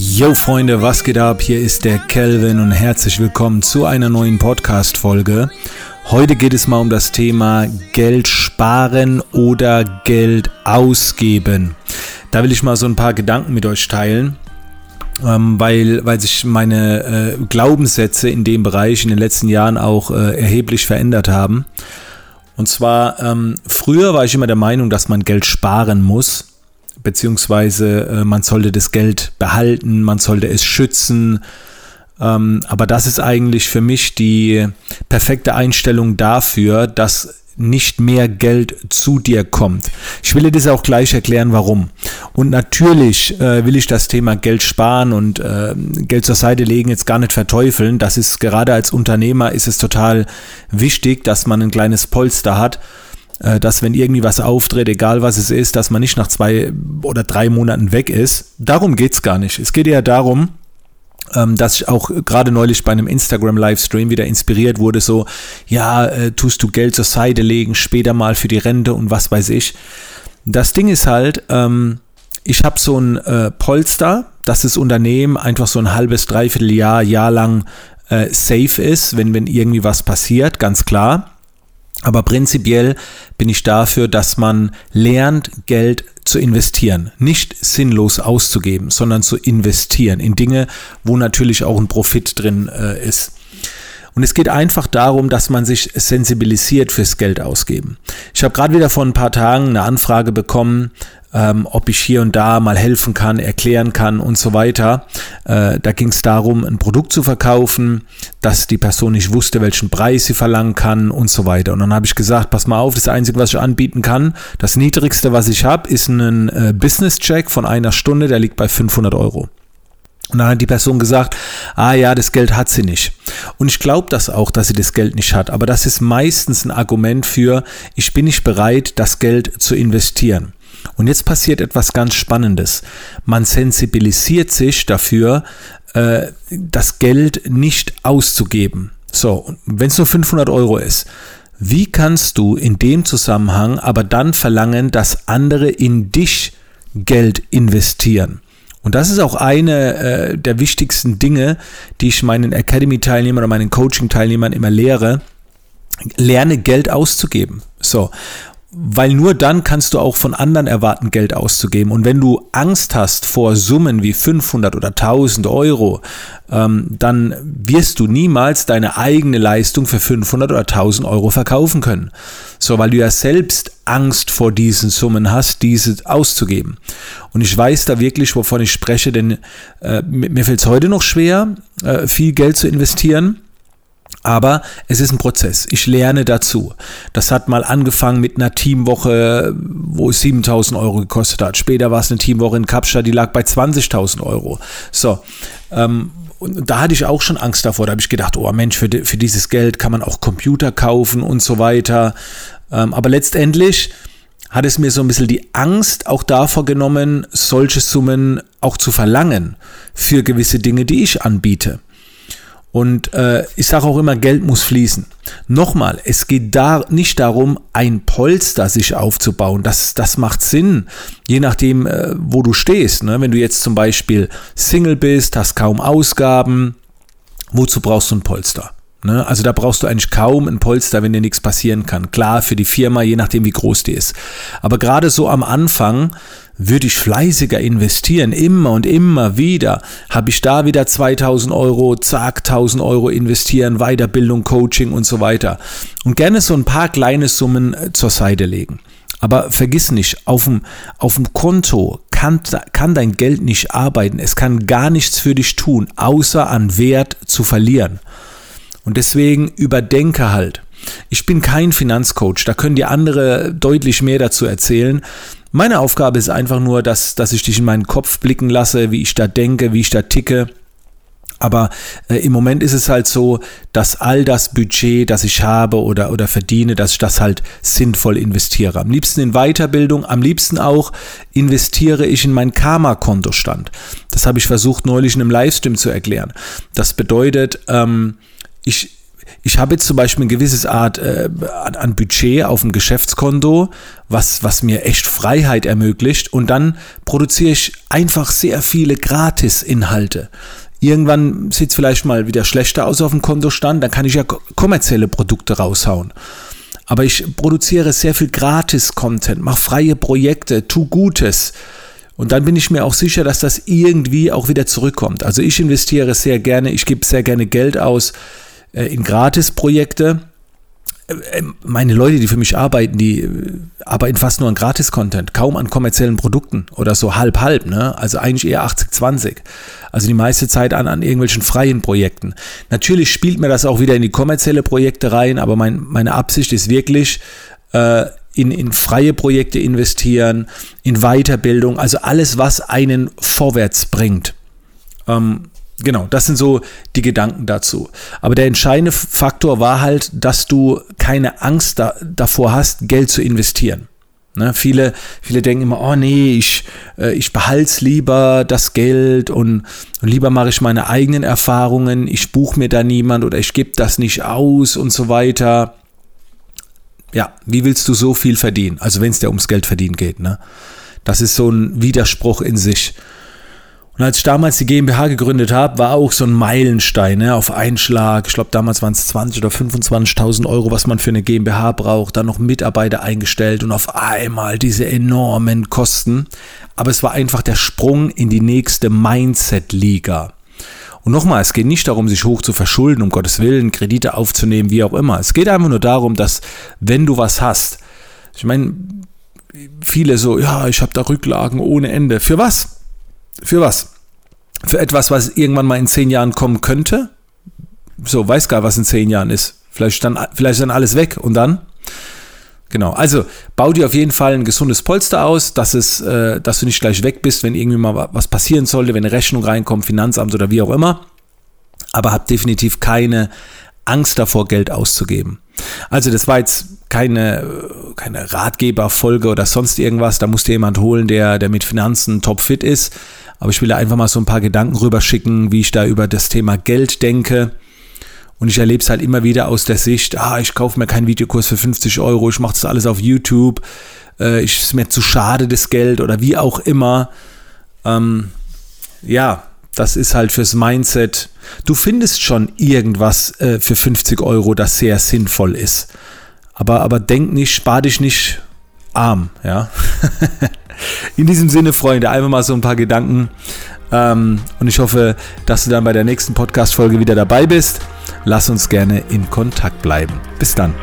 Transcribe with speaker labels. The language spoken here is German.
Speaker 1: Yo Freunde, was geht ab? Hier ist der Kelvin und herzlich willkommen zu einer neuen Podcast-Folge. Heute geht es mal um das Thema Geld sparen oder Geld ausgeben. Da will ich mal so ein paar Gedanken mit euch teilen, ähm, weil, weil sich meine äh, Glaubenssätze in dem Bereich in den letzten Jahren auch äh, erheblich verändert haben. Und zwar, ähm, früher war ich immer der Meinung, dass man Geld sparen muss beziehungsweise äh, man sollte das Geld behalten, man sollte es schützen. Ähm, aber das ist eigentlich für mich die perfekte Einstellung dafür, dass nicht mehr Geld zu dir kommt. Ich will dir das auch gleich erklären, warum. Und natürlich äh, will ich das Thema Geld sparen und äh, Geld zur Seite legen jetzt gar nicht verteufeln. Das ist gerade als Unternehmer ist es total wichtig, dass man ein kleines Polster hat dass wenn irgendwie was auftritt, egal was es ist, dass man nicht nach zwei oder drei Monaten weg ist. Darum geht es gar nicht. Es geht eher darum, ähm, dass ich auch gerade neulich bei einem Instagram-Livestream wieder inspiriert wurde, so, ja, äh, tust du Geld zur Seite legen, später mal für die Rente und was weiß ich. Das Ding ist halt, ähm, ich habe so ein äh, Polster, dass das Unternehmen einfach so ein halbes, dreiviertel Jahr, Jahr lang äh, safe ist, wenn, wenn irgendwie was passiert, ganz klar. Aber prinzipiell bin ich dafür, dass man lernt, Geld zu investieren. Nicht sinnlos auszugeben, sondern zu investieren in Dinge, wo natürlich auch ein Profit drin äh, ist. Und es geht einfach darum, dass man sich sensibilisiert fürs Geld ausgeben. Ich habe gerade wieder vor ein paar Tagen eine Anfrage bekommen, ähm, ob ich hier und da mal helfen kann, erklären kann und so weiter. Äh, da ging es darum, ein Produkt zu verkaufen, dass die Person nicht wusste, welchen Preis sie verlangen kann und so weiter. Und dann habe ich gesagt, pass mal auf, das Einzige, was ich anbieten kann, das Niedrigste, was ich habe, ist ein äh, Business-Check von einer Stunde, der liegt bei 500 Euro. Und dann hat die Person gesagt, ah ja, das Geld hat sie nicht. Und ich glaube das auch, dass sie das Geld nicht hat. Aber das ist meistens ein Argument für, ich bin nicht bereit, das Geld zu investieren. Und jetzt passiert etwas ganz Spannendes. Man sensibilisiert sich dafür, äh, das Geld nicht auszugeben. So, wenn es nur 500 Euro ist, wie kannst du in dem Zusammenhang aber dann verlangen, dass andere in dich Geld investieren? Und das ist auch eine äh, der wichtigsten Dinge, die ich meinen Academy-Teilnehmern oder meinen Coaching-Teilnehmern immer lehre. Lerne Geld auszugeben. So weil nur dann kannst du auch von anderen erwarten, Geld auszugeben. Und wenn du Angst hast vor Summen wie 500 oder 1000 Euro, ähm, dann wirst du niemals deine eigene Leistung für 500 oder 1000 Euro verkaufen können. So, weil du ja selbst Angst vor diesen Summen hast, diese auszugeben. Und ich weiß da wirklich, wovon ich spreche, denn äh, mir fällt es heute noch schwer, äh, viel Geld zu investieren aber es ist ein Prozess. Ich lerne dazu. Das hat mal angefangen mit einer Teamwoche, wo es 7000 Euro gekostet hat. Später war es eine Teamwoche in Kapstadt, die lag bei 20.000 Euro. So. Ähm, und da hatte ich auch schon Angst davor. Da habe ich gedacht, oh Mensch, für, für dieses Geld kann man auch Computer kaufen und so weiter. Ähm, aber letztendlich hat es mir so ein bisschen die Angst auch davor genommen, solche Summen auch zu verlangen für gewisse Dinge, die ich anbiete. Und äh, ich sage auch immer, Geld muss fließen. Nochmal, es geht da nicht darum, ein Polster sich aufzubauen. Das, das macht Sinn, je nachdem, äh, wo du stehst. Ne? Wenn du jetzt zum Beispiel Single bist, hast kaum Ausgaben, wozu brauchst du ein Polster? Ne? Also da brauchst du eigentlich kaum ein Polster, wenn dir nichts passieren kann. Klar, für die Firma, je nachdem, wie groß die ist. Aber gerade so am Anfang würde ich fleißiger investieren, immer und immer wieder, habe ich da wieder 2000 Euro, zack, 1000 Euro investieren, Weiterbildung, Coaching und so weiter. Und gerne so ein paar kleine Summen äh, zur Seite legen. Aber vergiss nicht, auf dem, auf dem Konto kann, kann dein Geld nicht arbeiten. Es kann gar nichts für dich tun, außer an Wert zu verlieren. Und deswegen überdenke halt. Ich bin kein Finanzcoach, da können dir andere deutlich mehr dazu erzählen. Meine Aufgabe ist einfach nur, dass, dass ich dich in meinen Kopf blicken lasse, wie ich da denke, wie ich da ticke. Aber äh, im Moment ist es halt so, dass all das Budget, das ich habe oder, oder verdiene, dass ich das halt sinnvoll investiere. Am liebsten in Weiterbildung, am liebsten auch investiere ich in meinen Karma-Kontostand. Das habe ich versucht neulich in einem Livestream zu erklären. Das bedeutet, ähm, ich ich habe jetzt zum Beispiel eine gewisse Art äh, an, Budget auf dem Geschäftskonto, was, was mir echt Freiheit ermöglicht. Und dann produziere ich einfach sehr viele Gratis-Inhalte. Irgendwann sieht es vielleicht mal wieder schlechter aus auf dem Kontostand, dann kann ich ja kommerzielle Produkte raushauen. Aber ich produziere sehr viel Gratis-Content, mache freie Projekte, tu Gutes. Und dann bin ich mir auch sicher, dass das irgendwie auch wieder zurückkommt. Also ich investiere sehr gerne, ich gebe sehr gerne Geld aus in Gratis-Projekte. Äh, äh, meine Leute, die für mich arbeiten, die arbeiten fast nur an Gratis-Content, kaum an kommerziellen Produkten oder so halb-halb, ne? Also eigentlich eher 80-20. Also die meiste Zeit an, an irgendwelchen freien Projekten. Natürlich spielt mir das auch wieder in die kommerzielle Projekte rein, aber mein, meine Absicht ist wirklich, äh, in, in freie Projekte investieren, in Weiterbildung, also alles, was einen vorwärts bringt. Ähm, genau, das sind so die Gedanken dazu. Aber der entscheidende Faktor war halt, dass du keine Angst da, davor hast, Geld zu investieren. Ne, viele, viele denken immer, oh nee, ich, äh, ich behalte lieber das Geld und, und lieber mache ich meine eigenen Erfahrungen, ich buche mir da niemand oder ich gebe das nicht aus und so weiter ja, wie willst du so viel verdienen? Also wenn es dir ums Geld verdienen geht, ne? Das ist so ein Widerspruch in sich. Und als ich damals die GmbH gegründet habe, war auch so ein Meilenstein ne, auf Einschlag. Ich glaube, damals waren es 20 oder 25.000 Euro, was man für eine GmbH braucht. Dann noch Mitarbeiter eingestellt und auf einmal diese enormen Kosten. Aber es war einfach der Sprung in die nächste Mindset-Liga. Und nochmal, es geht nicht darum, sich hoch zu verschulden, um Gottes Willen, Kredite aufzunehmen, wie auch immer. Es geht einfach nur darum, dass wenn du was hast, ich meine, viele so, ja, ich habe da Rücklagen ohne Ende. Für was? Für was? Für etwas, was irgendwann mal in zehn Jahren kommen könnte? So, weiß gar, was in zehn Jahren ist. Vielleicht dann, vielleicht dann alles weg und dann? Genau, also bau dir auf jeden Fall ein gesundes Polster aus, dass, es, äh, dass du nicht gleich weg bist, wenn irgendwie mal was passieren sollte, wenn eine Rechnung reinkommt, Finanzamt oder wie auch immer. Aber hab definitiv keine Angst davor, Geld auszugeben. Also das war jetzt keine, keine Ratgeberfolge oder sonst irgendwas. Da musste jemand holen, der, der mit Finanzen topfit ist. Aber ich will einfach mal so ein paar Gedanken rüberschicken, wie ich da über das Thema Geld denke und ich erlebe es halt immer wieder aus der Sicht, ah, ich kaufe mir keinen Videokurs für 50 Euro, ich mache das alles auf YouTube, äh, ich, ist mir zu schade das Geld oder wie auch immer. Ähm, ja, das ist halt fürs Mindset. Du findest schon irgendwas äh, für 50 Euro, das sehr sinnvoll ist. Aber, aber denk nicht, spar dich nicht arm, ja. In diesem Sinne, Freunde, einfach mal so ein paar Gedanken. Ähm, und ich hoffe, dass du dann bei der nächsten Podcast-Folge wieder dabei bist. Lass uns gerne in Kontakt bleiben. Bis dann.